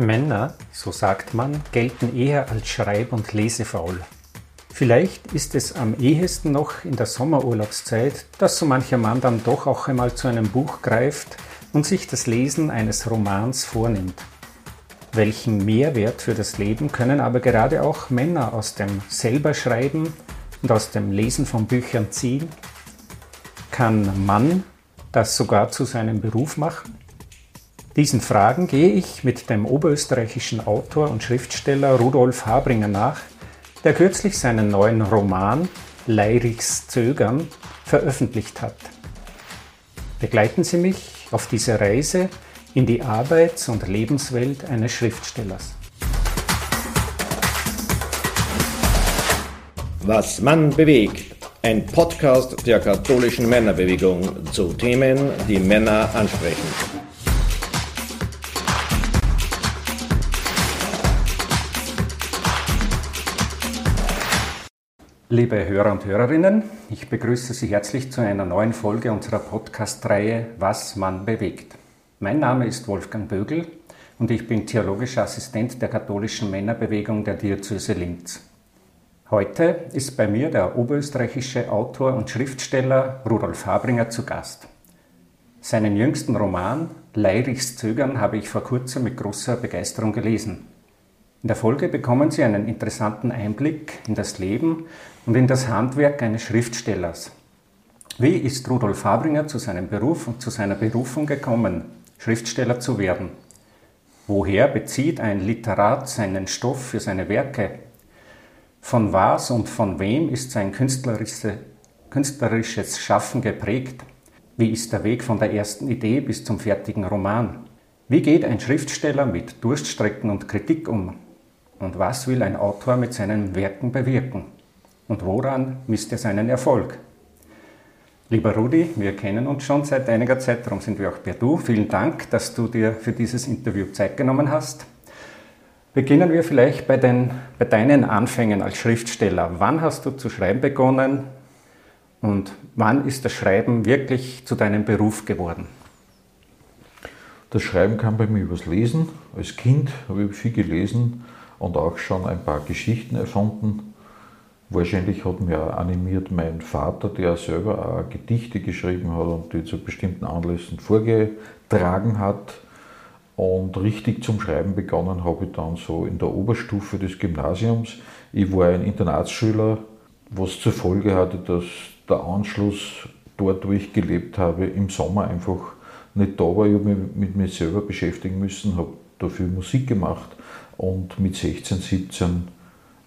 Männer, so sagt man, gelten eher als schreib- und lesefaul. Vielleicht ist es am ehesten noch in der Sommerurlaubszeit, dass so mancher Mann dann doch auch einmal zu einem Buch greift und sich das Lesen eines Romans vornimmt. Welchen Mehrwert für das Leben können aber gerade auch Männer aus dem Selberschreiben und aus dem Lesen von Büchern ziehen? Kann Mann das sogar zu seinem Beruf machen? Diesen Fragen gehe ich mit dem oberösterreichischen Autor und Schriftsteller Rudolf Habringer nach, der kürzlich seinen neuen Roman Leirichs Zögern veröffentlicht hat. Begleiten Sie mich auf diese Reise in die Arbeits- und Lebenswelt eines Schriftstellers. Was Mann bewegt. Ein Podcast der katholischen Männerbewegung zu Themen, die Männer ansprechen. Liebe Hörer und Hörerinnen, ich begrüße Sie herzlich zu einer neuen Folge unserer Podcast-Reihe Was man bewegt. Mein Name ist Wolfgang Bögel und ich bin theologischer Assistent der katholischen Männerbewegung der Diözese Linz. Heute ist bei mir der oberösterreichische Autor und Schriftsteller Rudolf Habringer zu Gast. Seinen jüngsten Roman Leirichs Zögern habe ich vor kurzem mit großer Begeisterung gelesen. In der Folge bekommen Sie einen interessanten Einblick in das Leben und in das Handwerk eines Schriftstellers. Wie ist Rudolf Fabringer zu seinem Beruf und zu seiner Berufung gekommen, Schriftsteller zu werden? Woher bezieht ein Literat seinen Stoff für seine Werke? Von was und von wem ist sein künstlerisches Schaffen geprägt? Wie ist der Weg von der ersten Idee bis zum fertigen Roman? Wie geht ein Schriftsteller mit Durststrecken und Kritik um? Und was will ein Autor mit seinen Werken bewirken? Und woran misst er seinen Erfolg? Lieber Rudi, wir kennen uns schon seit einiger Zeit, darum sind wir auch per Du. Vielen Dank, dass du dir für dieses Interview Zeit genommen hast. Beginnen wir vielleicht bei, den, bei deinen Anfängen als Schriftsteller. Wann hast du zu schreiben begonnen und wann ist das Schreiben wirklich zu deinem Beruf geworden? Das Schreiben kam bei mir übers Lesen. Als Kind habe ich viel gelesen und auch schon ein paar Geschichten erfunden. Wahrscheinlich hat mir auch animiert mein Vater, der selber auch Gedichte geschrieben hat und die zu bestimmten Anlässen vorgetragen hat. Und richtig zum Schreiben begonnen habe ich dann so in der Oberstufe des Gymnasiums. Ich war ein Internatsschüler, was zur Folge hatte, dass der Anschluss dort, wo ich gelebt habe, im Sommer einfach nicht da war. Ich habe mich mit mir selber beschäftigen müssen, habe dafür Musik gemacht und mit 16, 17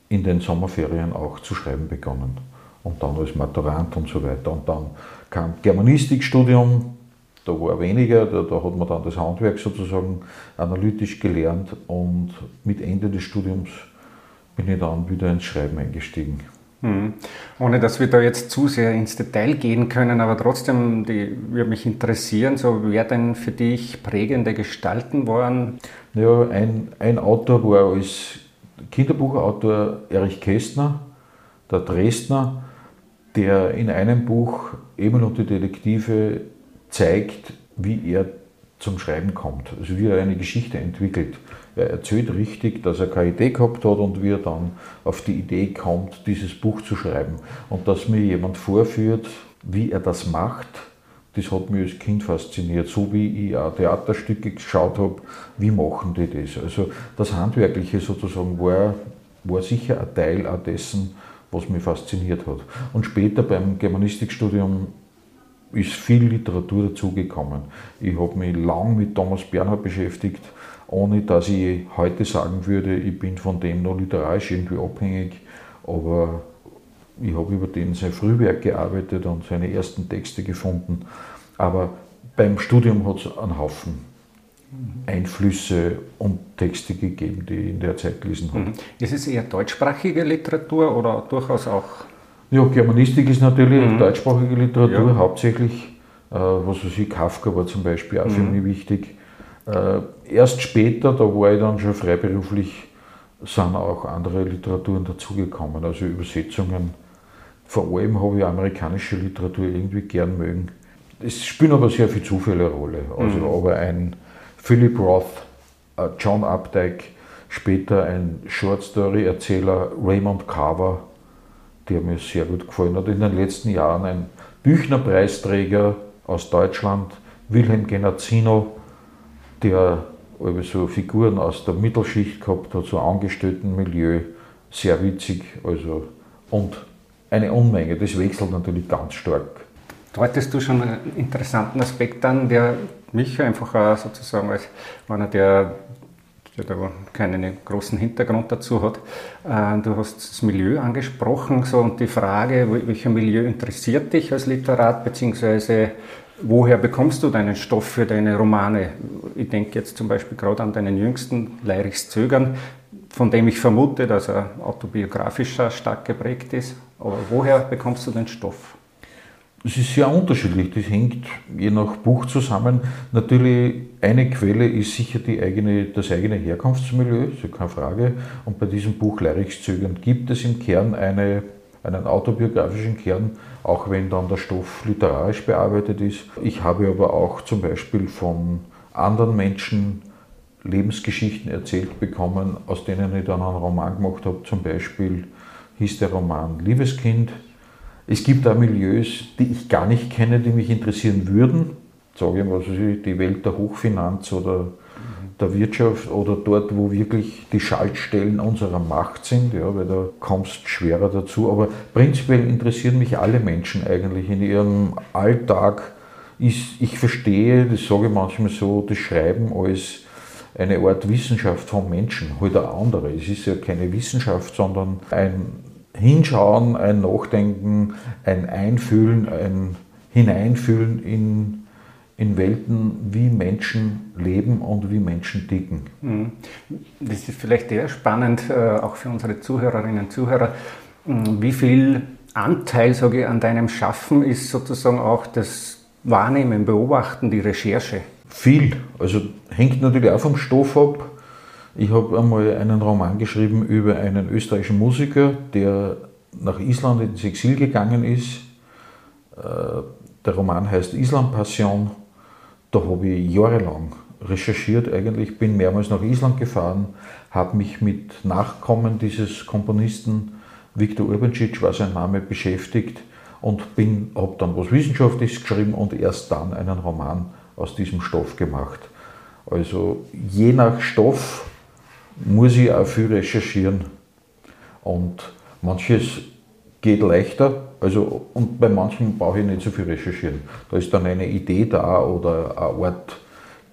in den Sommerferien auch zu schreiben begonnen. Und dann als Maturant und so weiter. Und dann kam Germanistikstudium, da war weniger, da, da, hat man dann das Handwerk sozusagen analytisch gelernt und mit Ende des Studiums bin ich dann wieder ins Schreiben eingestiegen. Hm. Ohne dass wir da jetzt zu sehr ins Detail gehen können, aber trotzdem die, würde mich interessieren, so wer denn für dich prägende Gestalten waren? Ja, ein, ein Autor war als Kinderbuchautor Erich Kästner, der Dresdner, der in einem Buch Emil und die Detektive zeigt, wie er zum Schreiben kommt, also wie er eine Geschichte entwickelt. Er erzählt richtig, dass er keine Idee gehabt hat und wie er dann auf die Idee kommt, dieses Buch zu schreiben. Und dass mir jemand vorführt, wie er das macht, das hat mich als Kind fasziniert. So wie ich auch Theaterstücke geschaut habe, wie machen die das? Also das Handwerkliche sozusagen war, war sicher ein Teil auch dessen, was mich fasziniert hat. Und später beim Germanistikstudium ist viel Literatur dazugekommen. Ich habe mich lang mit Thomas Bernhard beschäftigt, ohne dass ich heute sagen würde, ich bin von dem noch literarisch irgendwie abhängig, aber ich habe über den sein Frühwerk gearbeitet und seine ersten Texte gefunden. Aber beim Studium hat es einen Haufen Einflüsse und Texte gegeben, die ich in der Zeit gelesen habe. Mhm. Ist es eher deutschsprachige Literatur oder durchaus auch ja, Germanistik ist natürlich mhm. deutschsprachige Literatur ja. hauptsächlich. Äh, was weiß ich, Kafka war zum Beispiel auch mhm. für mich wichtig. Äh, erst später, da war ich dann schon freiberuflich, sind auch andere Literaturen dazugekommen, also Übersetzungen. Vor allem habe ich amerikanische Literatur irgendwie gern mögen. Es spielen aber sehr viele Zufälle eine Rolle. Also, mhm. aber ein Philip Roth, äh, John Updike, später ein Short Story Erzähler Raymond Carver, der mir sehr gut gefallen hat. In den letzten Jahren ein Büchnerpreisträger aus Deutschland, Wilhelm Genazzino, der so Figuren aus der Mittelschicht gehabt hat, so Angestelltenmilieu, sehr witzig. Also, und eine Unmenge, das wechselt natürlich ganz stark. Deutest du schon einen interessanten Aspekt an, der mich einfach sozusagen als einer, der, der da keinen großen Hintergrund dazu hat. Äh, du hast das Milieu angesprochen so, und die Frage, welcher Milieu interessiert dich als Literat, beziehungsweise woher bekommst du deinen Stoff für deine Romane? Ich denke jetzt zum Beispiel gerade an deinen jüngsten, Leirichs Zögern, von dem ich vermute, dass er autobiografischer stark geprägt ist. Aber woher bekommst du den Stoff? Es ist sehr unterschiedlich, das hängt je nach Buch zusammen. Natürlich, eine Quelle ist sicher die eigene, das eigene Herkunftsmilieu, ist ja keine Frage. Und bei diesem Buch Leirichszögern gibt es im Kern eine, einen autobiografischen Kern, auch wenn dann der Stoff literarisch bearbeitet ist. Ich habe aber auch zum Beispiel von anderen Menschen Lebensgeschichten erzählt bekommen, aus denen ich dann einen Roman gemacht habe. Zum Beispiel hieß der Roman Liebeskind es gibt auch Milieus, die ich gar nicht kenne, die mich interessieren würden. Sage ich mal, die Welt der Hochfinanz oder der Wirtschaft oder dort, wo wirklich die Schaltstellen unserer Macht sind, ja, weil da kommst schwerer dazu. Aber prinzipiell interessieren mich alle Menschen eigentlich in ihrem Alltag. Ich verstehe, das sage ich manchmal so, das Schreiben als eine Art Wissenschaft von Menschen, halt eine andere. Es ist ja keine Wissenschaft, sondern ein Hinschauen, ein Nachdenken, ein Einfühlen, ein Hineinfühlen in, in Welten, wie Menschen leben und wie Menschen ticken. Mhm. Das ist vielleicht eher spannend, äh, auch für unsere Zuhörerinnen und Zuhörer. Mhm, wie viel Anteil, sage ich, an deinem Schaffen ist sozusagen auch das Wahrnehmen, Beobachten, die Recherche? Viel. Also hängt natürlich auch vom Stoff ab. Ich habe einmal einen Roman geschrieben über einen österreichischen Musiker, der nach Island ins Exil gegangen ist. Äh, der Roman heißt Island Passion. Da habe ich jahrelang recherchiert eigentlich, bin mehrmals nach Island gefahren, habe mich mit Nachkommen dieses Komponisten, Viktor Urbancic war sein Name, beschäftigt und habe dann was Wissenschaftliches geschrieben und erst dann einen Roman aus diesem Stoff gemacht. Also je nach Stoff muss ich auch viel recherchieren. Und manches geht leichter, also, und bei manchen brauche ich nicht so viel recherchieren. Da ist dann eine Idee da oder eine Art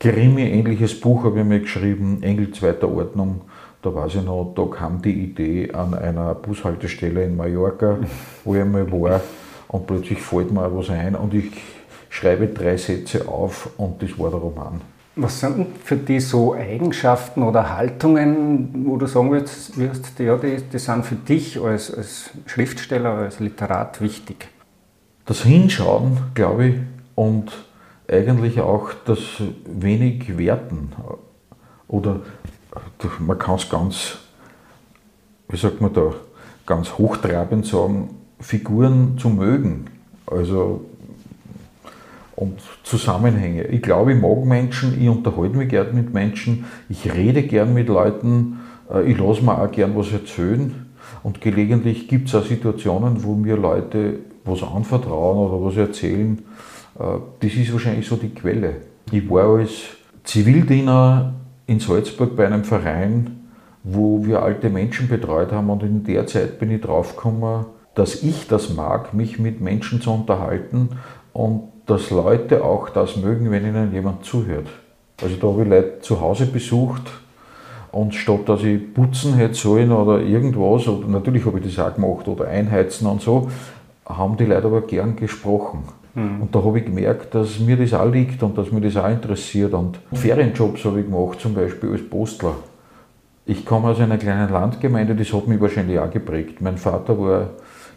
Krimi-ähnliches Buch habe ich mir geschrieben, Engel zweiter Ordnung. Da weiß ich noch, da kam die Idee an einer Bushaltestelle in Mallorca, wo ich mal war, und plötzlich fällt mir was ein und ich schreibe drei Sätze auf und das war der Roman. Was sind denn für die so Eigenschaften oder Haltungen, wo du sagen würdest, ja, die, die sind für dich als, als Schriftsteller, als Literat wichtig? Das Hinschauen, glaube ich, und eigentlich auch das wenig Werten. Oder man kann es ganz, wie sagt man da, ganz hochtrabend sagen, Figuren zu mögen. Also und Zusammenhänge. Ich glaube, ich mag Menschen, ich unterhalte mich gern mit Menschen, ich rede gern mit Leuten, äh, ich lasse mir auch gern was erzählen. Und gelegentlich gibt es auch Situationen, wo mir Leute was anvertrauen oder was erzählen. Äh, das ist wahrscheinlich so die Quelle. Ich war als Zivildiener in Salzburg bei einem Verein, wo wir alte Menschen betreut haben und in der Zeit bin ich draufgekommen, dass ich das mag, mich mit Menschen zu unterhalten und dass Leute auch das mögen, wenn ihnen jemand zuhört. Also da habe ich Leute zu Hause besucht und statt dass ich putzen hätte sollen oder irgendwas, oder natürlich habe ich das auch gemacht, oder einheizen und so, haben die Leute aber gern gesprochen. Mhm. Und da habe ich gemerkt, dass mir das auch liegt und dass mir das auch interessiert. Und Ferienjobs habe ich gemacht, zum Beispiel als Postler. Ich komme aus einer kleinen Landgemeinde, das hat mich wahrscheinlich auch geprägt. Mein Vater war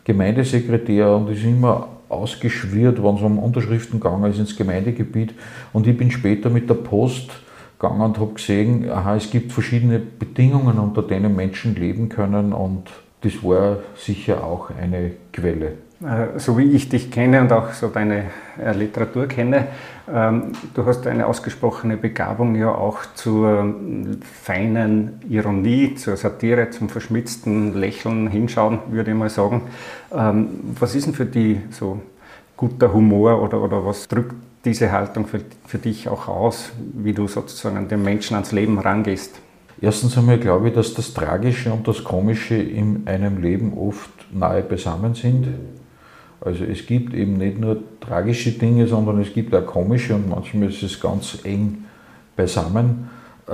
Gemeindesekretär und ist immer ausgeschwirrt, wenn es um Unterschriften gegangen ist ins Gemeindegebiet. Und ich bin später mit der Post gegangen und habe gesehen, aha, es gibt verschiedene Bedingungen, unter denen Menschen leben können und das war sicher auch eine Quelle. Äh, so wie ich dich kenne und auch so deine äh, Literatur kenne, ähm, du hast eine ausgesprochene Begabung ja auch zur ähm, feinen Ironie, zur Satire, zum verschmitzten Lächeln, Hinschauen, würde ich mal sagen. Ähm, was ist denn für dich so guter Humor oder, oder was drückt diese Haltung für, für dich auch aus, wie du sozusagen an den Menschen ans Leben rangehst? Erstens einmal glaube ich, dass das Tragische und das Komische in einem Leben oft nahe beisammen sind. Also es gibt eben nicht nur tragische Dinge, sondern es gibt auch komische und manchmal ist es ganz eng beisammen. Äh,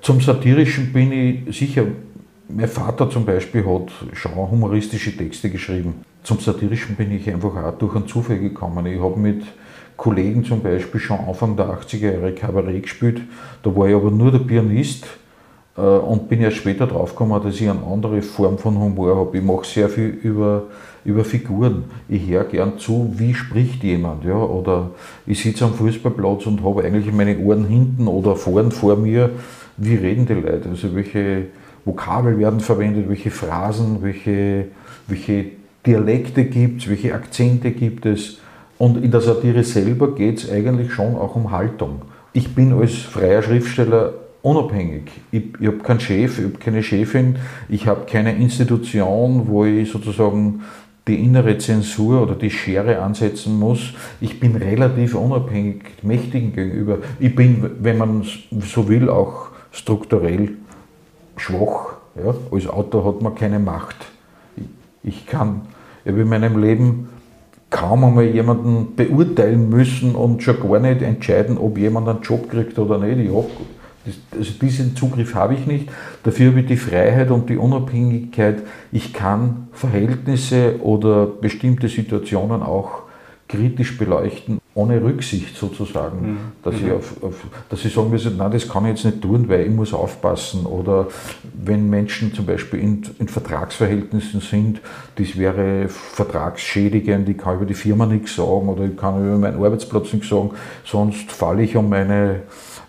zum Satirischen bin ich sicher, mein Vater zum Beispiel hat schon humoristische Texte geschrieben. Zum Satirischen bin ich einfach auch durch einen Zufall gekommen. Ich habe mit Kollegen zum Beispiel schon Anfang der 80er Jahre Kabarett gespielt. Da war ich aber nur der Pianist und bin erst später draufgekommen, dass ich eine andere Form von Humor habe. Ich mache sehr viel über, über Figuren. Ich höre gern zu, wie spricht jemand. Ja? Oder ich sitze am Fußballplatz und habe eigentlich meine Ohren hinten oder vorn vor mir. Wie reden die Leute? Also welche Vokabel werden verwendet, welche Phrasen, welche, welche Dialekte gibt es, welche Akzente gibt es. Und in der Satire selber geht es eigentlich schon auch um Haltung. Ich bin als freier Schriftsteller unabhängig. Ich, ich habe keinen Chef, ich habe keine Chefin, ich habe keine Institution, wo ich sozusagen die innere Zensur oder die Schere ansetzen muss. Ich bin relativ unabhängig Mächtigen gegenüber. Ich bin, wenn man so will, auch strukturell schwach. Ja? Als Autor hat man keine Macht. Ich, kann, ich habe in meinem Leben kaum einmal jemanden beurteilen müssen und schon gar nicht entscheiden, ob jemand einen Job kriegt oder nicht. Ich habe also diesen Zugriff habe ich nicht. Dafür habe ich die Freiheit und die Unabhängigkeit. Ich kann Verhältnisse oder bestimmte Situationen auch kritisch beleuchten, ohne Rücksicht sozusagen, mhm. dass, ich mhm. auf, auf, dass ich sagen muss, nein, das kann ich jetzt nicht tun, weil ich muss aufpassen. Oder wenn Menschen zum Beispiel in, in Vertragsverhältnissen sind, das wäre vertragsschädigend, ich kann über die Firma nichts sagen oder ich kann über meinen Arbeitsplatz nichts sagen, sonst falle ich um meine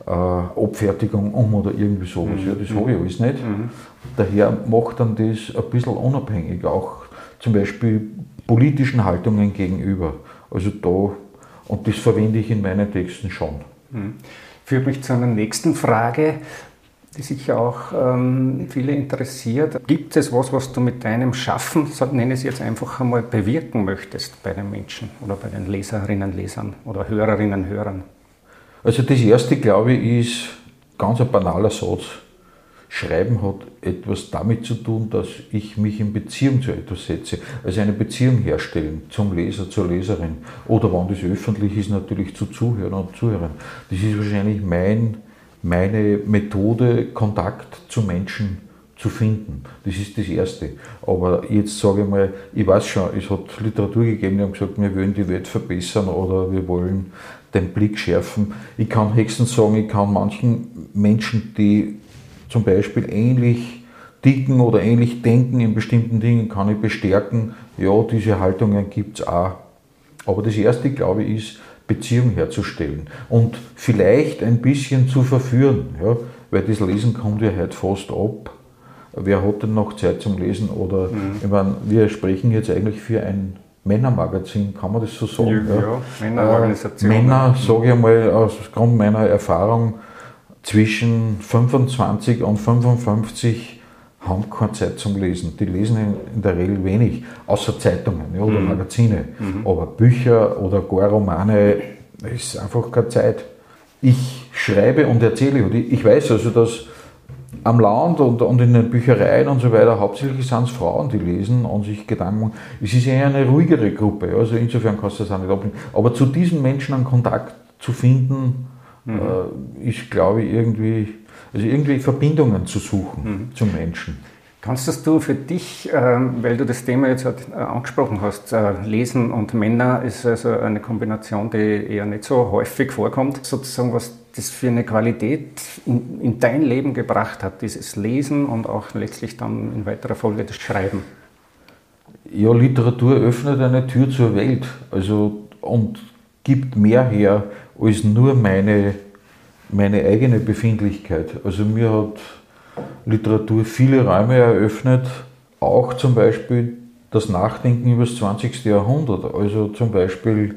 äh, Abfertigung um oder irgendwie sowas. Mhm. Ja, das habe ich alles nicht. Mhm. Daher macht dann das ein bisschen unabhängig, auch zum Beispiel politischen Haltungen gegenüber. Also da, und das verwende ich in meinen Texten schon. Mhm. Führt mich zu einer nächsten Frage, die sicher auch ähm, viele interessiert. Gibt es was, was du mit deinem Schaffen, nenne es jetzt einfach einmal, bewirken möchtest bei den Menschen oder bei den Leserinnen, Lesern oder Hörerinnen, Hörern? Also das erste, glaube ich, ist ganz ein banaler Satz. Schreiben hat etwas damit zu tun, dass ich mich in Beziehung zu etwas setze. Also eine Beziehung herstellen zum Leser, zur Leserin. Oder wenn das öffentlich ist, natürlich zu Zuhörern und Zuhörern. Das ist wahrscheinlich mein, meine Methode, Kontakt zu Menschen zu finden. Das ist das Erste. Aber jetzt sage ich mal, ich weiß schon, es hat Literatur gegeben, die haben gesagt, wir wollen die Welt verbessern oder wir wollen den Blick schärfen. Ich kann höchstens sagen, ich kann manchen Menschen, die zum Beispiel ähnlich ticken oder ähnlich denken in bestimmten Dingen, kann ich bestärken, ja, diese Haltungen gibt es auch. Aber das Erste, glaube ich, ist, Beziehung herzustellen und vielleicht ein bisschen zu verführen, ja, weil das Lesen kommt ja heute fast ab. Wer hat denn noch Zeit zum Lesen? Oder mhm. ich meine, wir sprechen jetzt eigentlich für ein Männermagazin, kann man das so sagen? Ja, ja. Männerorganisation. Äh, Männer, sage ich mal, aus Grund meiner Erfahrung, zwischen 25 und 55 haben keine Zeit zum Lesen. Die lesen in, der Regel wenig, außer Zeitungen ja, oder mhm. Magazine. Mhm. Aber Bücher oder gar Romane ist einfach keine Zeit. Ich schreibe und erzähle. Und ich weiß also, dass am Land und, und in den Büchereien und so weiter, hauptsächlich sind es Frauen, die lesen und sich Gedanken machen. Es ist eher eine ruhigere Gruppe, also insofern kannst du das auch nicht ablehnen. Aber zu diesen Menschen einen Kontakt zu finden, mhm. äh, ist, glaube ich, irgendwie, also irgendwie Verbindungen zu suchen mhm. zum Menschen. Kannst du für dich, ähm, weil du das Thema jetzt halt, äh, angesprochen hast, äh, Lesen und Männer ist also eine Kombination, die eher nicht so häufig vorkommt, sozusagen was das für eine Qualität in, in dein Leben gebracht hat, dieses Lesen und auch letztlich dann in weiterer Folge das Schreiben? Ja, Literatur öffnet eine Tür zur Welt also, und gibt mehr her als nur meine, meine eigene Befindlichkeit. Also mir hat Literatur viele Räume eröffnet, auch zum Beispiel das Nachdenken über das 20. Jahrhundert, also zum Beispiel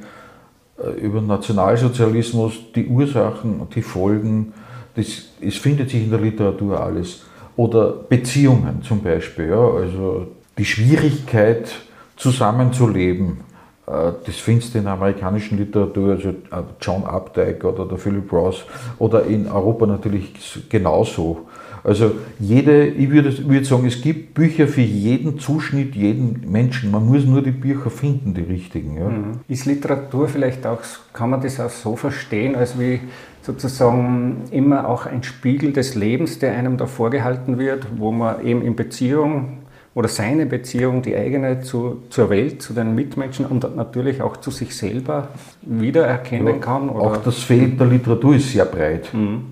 äh, über Nationalsozialismus, die Ursachen, die Folgen, das, es findet sich in der Literatur alles. Oder Beziehungen zum Beispiel, ja, also die Schwierigkeit zusammenzuleben, äh, das findest du in der amerikanischen Literatur, also äh, John Updike oder der Philip Ross, oder in Europa natürlich genauso. Also jede, ich würde, würde sagen, es gibt Bücher für jeden Zuschnitt, jeden Menschen. Man muss nur die Bücher finden, die richtigen. Ja. Mhm. Ist Literatur vielleicht auch, kann man das auch so verstehen, als wie sozusagen immer auch ein Spiegel des Lebens, der einem da vorgehalten wird, wo man eben in Beziehung oder seine Beziehung, die eigene zu, zur Welt, zu den Mitmenschen und natürlich auch zu sich selber wiedererkennen ja, kann? Oder? Auch das Feld der Literatur ist sehr breit. Mhm.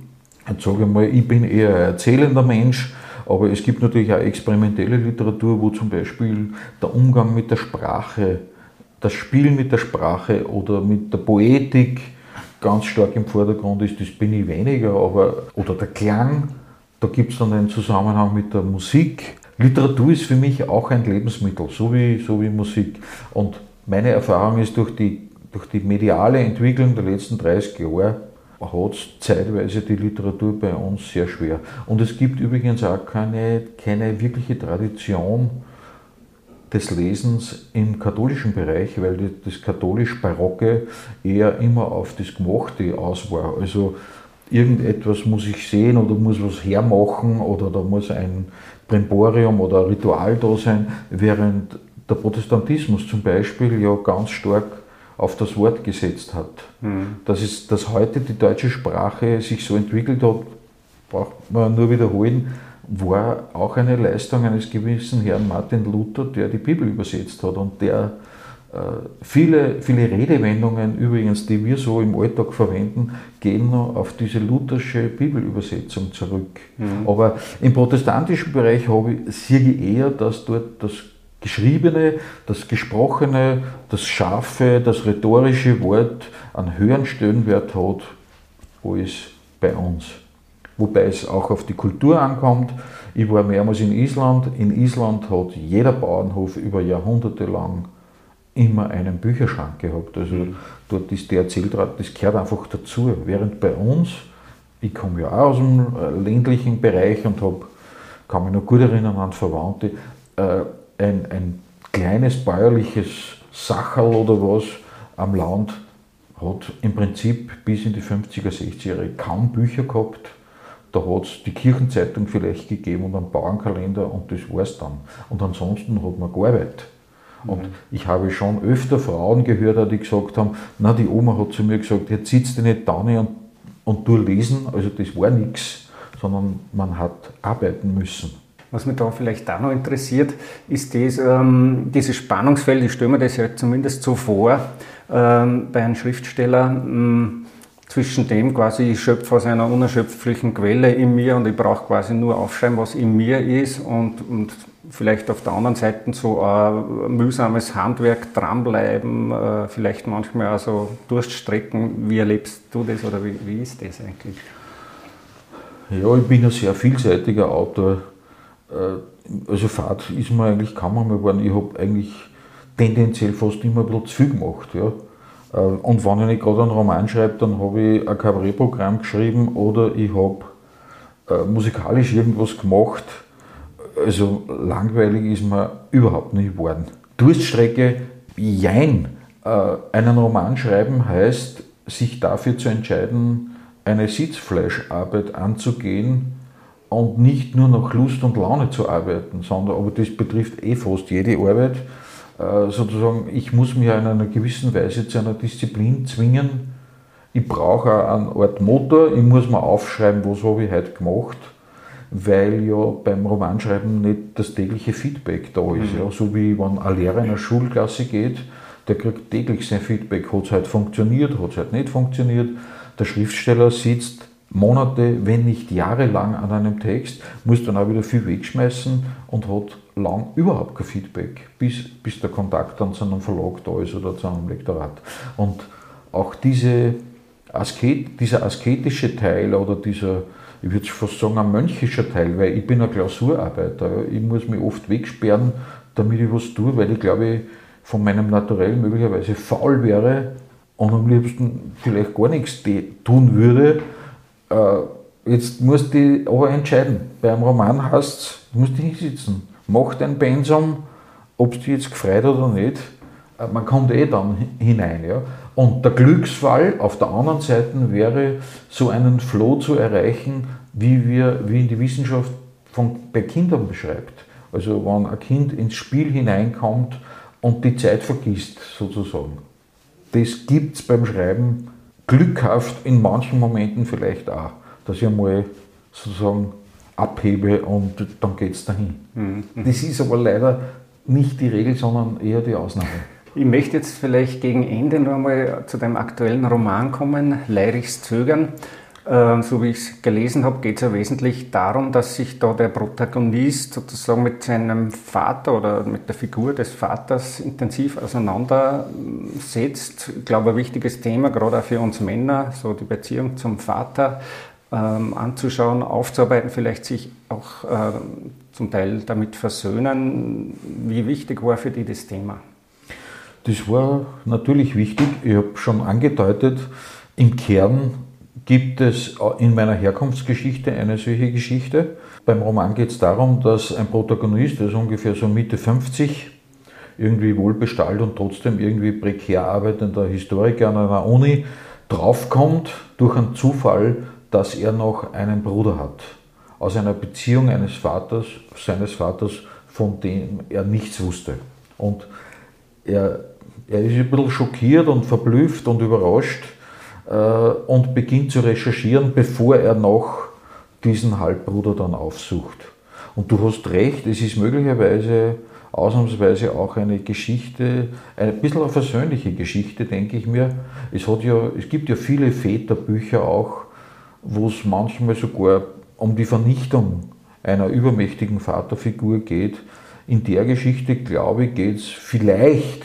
Jetzt sage ich mal, ich bin eher ein erzählender Mensch, aber es gibt natürlich auch experimentelle Literatur, wo zum Beispiel der Umgang mit der Sprache, das Spiel mit der Sprache oder mit der Poetik ganz stark im Vordergrund ist. Das bin ich weniger, aber oder der Klang, da gibt es dann einen Zusammenhang mit der Musik Literatur ist für mich auch ein Lebensmittel, so wie, so wie Musik. Und meine Erfahrung ist, durch die, durch die mediale Entwicklung der letzten 30 Jahre hat es zeitweise die Literatur bei uns sehr schwer. Und es gibt übrigens auch keine, keine wirkliche Tradition des Lesens im katholischen Bereich, weil das katholisch-barocke eher immer auf das Gemachte aus war. Also irgendetwas muss ich sehen oder muss was hermachen oder da muss ein Brimborium oder Ritual da sein, während der Protestantismus zum Beispiel ja ganz stark auf das Wort gesetzt hat. Mhm. Das ist, dass heute die deutsche Sprache sich so entwickelt hat, braucht man nur wiederholen, war auch eine Leistung eines gewissen Herrn Martin Luther, der die Bibel übersetzt hat und der äh, viele, viele Redewendungen übrigens, die wir so im Alltag verwenden, gehen noch auf diese luthersche Bibelübersetzung zurück. Mhm. Aber im protestantischen Bereich habe ich, sehe ich eher, dass dort das Geschriebene, das Gesprochene, das Scharfe, das rhetorische Wort einen höheren Stellenwert hat als bei uns. Wobei es auch auf die Kultur ankommt. Ich war mehrmals in Island. In Island hat jeder Bauernhof über Jahrhunderte lang immer einen Bücherschrank gehabt. Also mhm. dort ist der Erzähldraht, das gehört einfach dazu. Während bei uns, ich komme ja auch aus dem äh, ländlichen Bereich und habe, kann mich noch gut erinnern an Verwandte, äh, ein, ein kleines bäuerliches Sacherl oder was am Land hat im Prinzip bis in die 50er, 60er Jahre kaum Bücher gehabt. Da hat es die Kirchenzeitung vielleicht gegeben und einen Bauernkalender und das war es dann. Und ansonsten hat man gearbeitet. Und ich habe schon öfter Frauen gehört, die gesagt haben, na, die Oma hat zu mir gesagt, jetzt sitzt du nicht da und, und du lesen, also das war nichts, sondern man hat arbeiten müssen. Was mich da vielleicht auch noch interessiert, ist das, ähm, dieses Spannungsfeld, ich stelle mir das ja zumindest so vor, ähm, bei einem Schriftsteller, ähm, zwischen dem quasi, ich schöpfe aus einer unerschöpflichen Quelle in mir und ich brauche quasi nur aufschreiben, was in mir ist und, und vielleicht auf der anderen Seite so ein mühsames Handwerk dranbleiben, äh, vielleicht manchmal auch so Durststrecken. Wie erlebst du das oder wie, wie ist das eigentlich? Ja, ich bin ein sehr vielseitiger Autor. Äh, also Fahrt ist mir eigentlich kaum einmal geworden. Ich habe eigentlich tendenziell fast immer ein bisschen zu viel gemacht. Ja. Äh, und wenn ich nicht gerade einen Roman schreibe, dann habe ich ein Kabarettprogramm geschrieben oder ich habe musikalisch irgendwas gemacht, also langweilig ist mir überhaupt nicht geworden. Durststrecke, jein. Äh, einen Roman schreiben heißt, sich dafür zu entscheiden, eine Sitzfleischarbeit anzugehen und nicht nur nach Lust und Laune zu arbeiten, sondern, aber das betrifft eh fast jede Arbeit, äh, sozusagen, ich muss mich in einer gewissen Weise zu einer Disziplin zwingen. Ich brauche auch eine Art Motor, ich muss mir aufschreiben, was habe ich heute gemacht weil ja beim Romanschreiben nicht das tägliche Feedback da ist. Mhm. Ja. So wie wenn ein Lehrer in eine Schulklasse geht, der kriegt täglich sein Feedback. Hat es halt funktioniert, hat es halt nicht funktioniert. Der Schriftsteller sitzt Monate, wenn nicht jahrelang an einem Text, muss dann auch wieder viel wegschmeißen und hat lang überhaupt kein Feedback, bis, bis der Kontakt dann zu einem Verlag da ist oder zu einem Lektorat. Und auch diese Asket, dieser asketische Teil oder dieser, ich würde fast sagen, ein mönchischer Teil, weil ich bin ein Klausurarbeiter. Ich muss mich oft wegsperren, damit ich was tue, weil ich glaube, von meinem Naturell möglicherweise faul wäre und am liebsten vielleicht gar nichts tun würde. Äh, jetzt musst du aber entscheiden. Beim Roman heißt es, du musst hinsitzen. Mach dein Pensum, ob es dir jetzt gefreut oder nicht. Äh, man kommt eh dann hinein. Ja. Und der Glücksfall auf der anderen Seite wäre, so einen Flow zu erreichen, wie, wir, wie in die Wissenschaft von, bei Kindern beschreibt. Also wenn ein Kind ins Spiel hineinkommt und die Zeit vergisst, sozusagen. Das gibt es beim Schreiben glückhaft in manchen Momenten vielleicht auch, dass ich einmal sozusagen abhebe und dann geht es dahin. Mhm. Das ist aber leider nicht die Regel, sondern eher die Ausnahme. Ich möchte jetzt vielleicht gegen Ende noch einmal zu dem aktuellen Roman kommen, Leirichs Zögern. Ähm, so wie ich es gelesen habe, geht es ja wesentlich darum, dass sich da der Protagonist sozusagen mit seinem Vater oder mit der Figur des Vaters intensiv auseinandersetzt. Ich glaube, ein wichtiges Thema, gerade auch für uns Männer, so die Beziehung zum Vater ähm, anzuschauen, aufzuarbeiten, vielleicht sich auch äh, zum Teil damit versöhnen. Wie wichtig war für die das Thema? Das war natürlich wichtig. Ich habe schon angedeutet, im Kern gibt es in meiner Herkunftsgeschichte eine solche Geschichte. Beim Roman geht es darum, dass ein Protagonist, der ist ungefähr so Mitte 50, irgendwie wohlbestellt und trotzdem irgendwie prekär arbeitender Historiker an einer Uni, draufkommt durch einen Zufall, dass er noch einen Bruder hat. Aus einer Beziehung eines Vaters, seines Vaters, von dem er nichts wusste. Und er, er ist ein bisschen schockiert und verblüfft und überrascht, und beginnt zu recherchieren, bevor er noch diesen Halbbruder dann aufsucht. Und du hast recht, es ist möglicherweise ausnahmsweise auch eine Geschichte, ein bisschen eine versöhnliche Geschichte, denke ich mir. Es, hat ja, es gibt ja viele Väterbücher auch, wo es manchmal sogar um die Vernichtung einer übermächtigen Vaterfigur geht. In der Geschichte, glaube ich, geht es vielleicht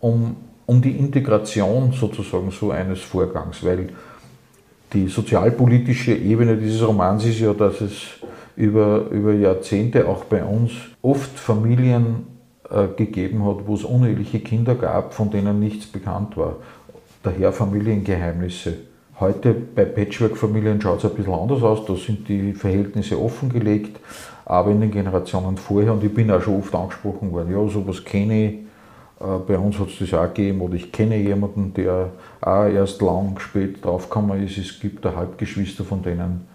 um um die Integration sozusagen so eines Vorgangs, weil die sozialpolitische Ebene dieses Romans ist ja, dass es über, über Jahrzehnte auch bei uns oft Familien äh, gegeben hat, wo es uneheliche Kinder gab, von denen nichts bekannt war. Daher Familiengeheimnisse. Heute bei Patchwork-Familien schaut es ein bisschen anders aus, da sind die Verhältnisse offengelegt, aber in den Generationen vorher, und ich bin auch schon oft angesprochen worden, ja, sowas kenne ich, bei uns hat es das auch gegeben, oder ich kenne jemanden, der auch erst lang spät draufgekommen ist, es gibt da Halbgeschwister, von denen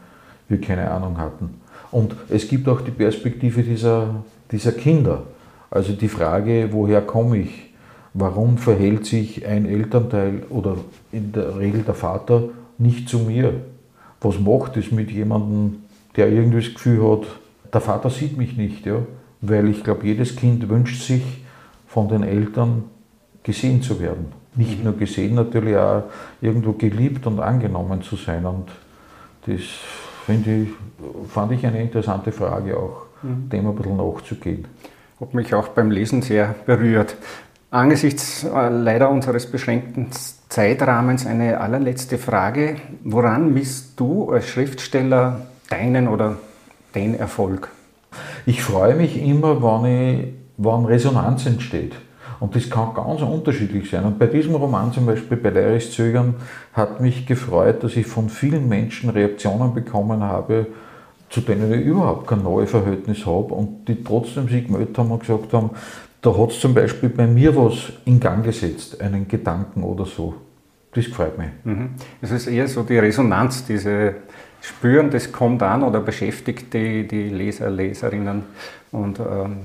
wir keine Ahnung hatten. Und es gibt auch die Perspektive dieser, dieser Kinder. Also die Frage, woher komme ich? Warum verhält sich ein Elternteil oder in der Regel der Vater nicht zu mir? Was macht es mit jemandem, der irgendwie das Gefühl hat, der Vater sieht mich nicht? Ja? Weil ich glaube, jedes Kind wünscht sich, von den Eltern gesehen zu werden. Nicht mhm. nur gesehen, natürlich auch irgendwo geliebt und angenommen zu sein. Und das ich, fand ich eine interessante Frage auch, mhm. dem ein bisschen nachzugehen. Hat mich auch beim Lesen sehr berührt. Angesichts äh, leider unseres beschränkten Zeitrahmens eine allerletzte Frage. Woran misst du als Schriftsteller deinen oder den Erfolg? Ich freue mich immer, wenn ich wann Resonanz entsteht. Und das kann ganz unterschiedlich sein. Und bei diesem Roman zum Beispiel, bei Leiris Zögern, hat mich gefreut, dass ich von vielen Menschen Reaktionen bekommen habe, zu denen ich überhaupt kein neues Verhältnis habe und die trotzdem sich gemeldet haben und gesagt haben, da hat es zum Beispiel bei mir was in Gang gesetzt, einen Gedanken oder so. Das gefreut mich. Mhm. Es ist eher so die Resonanz, diese Spüren, das kommt an oder beschäftigt die, die Leser, Leserinnen und äh,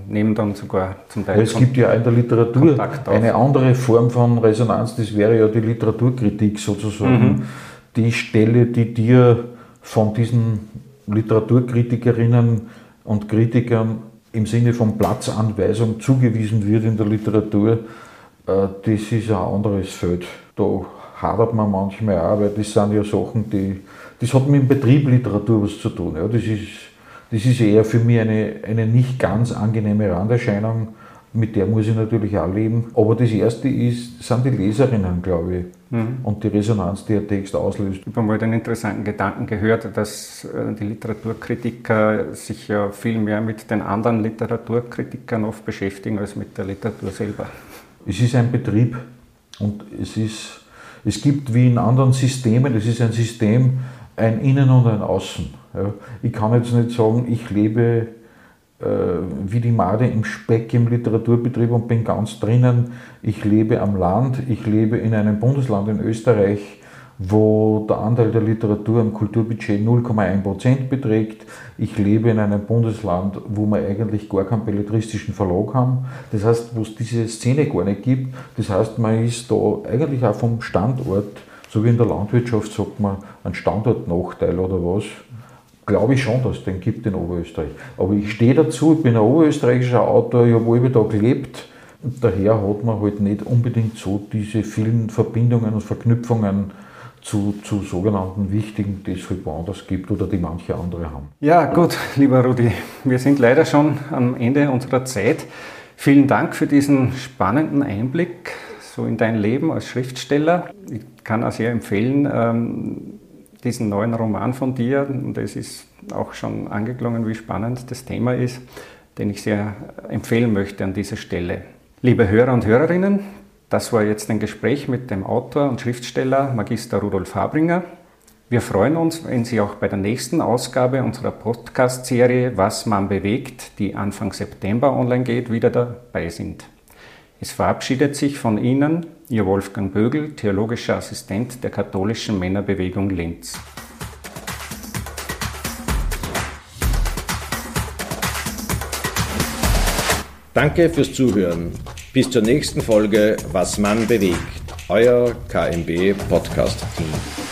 nehmen dann sogar zum Teil. Es gibt ja in der Literatur eine andere Form von Resonanz, das wäre ja die Literaturkritik sozusagen. Mhm. Die Stelle, die dir von diesen Literaturkritikerinnen und Kritikern im Sinne von Platzanweisung zugewiesen wird in der Literatur, äh, das ist ein anderes Feld. Da hadert man manchmal auch, weil das sind ja Sachen, die, das hat mit dem Betrieb Literatur was zu tun. Ja, das ist das ist eher für mich eine, eine nicht ganz angenehme Randerscheinung, mit der muss ich natürlich auch leben. Aber das erste ist, sind die Leserinnen, glaube ich, mhm. und die Resonanz, die der Text auslöst. Ich habe mal den interessanten Gedanken gehört, dass äh, die Literaturkritiker sich ja viel mehr mit den anderen Literaturkritikern oft beschäftigen als mit der Literatur selber. Es ist ein Betrieb und es ist, es gibt wie in anderen Systemen, es ist ein System, ein Innen und ein Außen. Ich kann jetzt nicht sagen, ich lebe äh, wie die Made im Speck im Literaturbetrieb und bin ganz drinnen. Ich lebe am Land, ich lebe in einem Bundesland in Österreich, wo der Anteil der Literatur im Kulturbudget 0,1% beträgt. Ich lebe in einem Bundesland, wo wir eigentlich gar keinen belletristischen Verlag haben. Das heißt, wo es diese Szene gar nicht gibt. Das heißt, man ist da eigentlich auch vom Standort, so wie in der Landwirtschaft sagt man, ein Standortnachteil oder was glaube ich schon, dass es den gibt in Oberösterreich. Aber ich stehe dazu, ich bin ein oberösterreichischer Autor, ich habe alle da gelebt. Und daher hat man halt nicht unbedingt so diese vielen Verbindungen und Verknüpfungen zu, zu sogenannten wichtigen, die es halt woanders gibt oder die manche andere haben. Ja, gut, lieber Rudi, wir sind leider schon am Ende unserer Zeit. Vielen Dank für diesen spannenden Einblick so in dein Leben als Schriftsteller. Ich kann auch sehr empfehlen, ähm, diesen neuen Roman von dir, und es ist auch schon angeklungen, wie spannend das Thema ist, den ich sehr empfehlen möchte an dieser Stelle. Liebe Hörer und Hörerinnen, das war jetzt ein Gespräch mit dem Autor und Schriftsteller Magister Rudolf Habringer. Wir freuen uns, wenn Sie auch bei der nächsten Ausgabe unserer Podcast-Serie Was man bewegt, die Anfang September online geht, wieder dabei sind. Es verabschiedet sich von Ihnen Ihr Wolfgang Bögel, theologischer Assistent der katholischen Männerbewegung Linz. Danke fürs Zuhören. Bis zur nächsten Folge Was man bewegt. Euer KMB Podcast Team.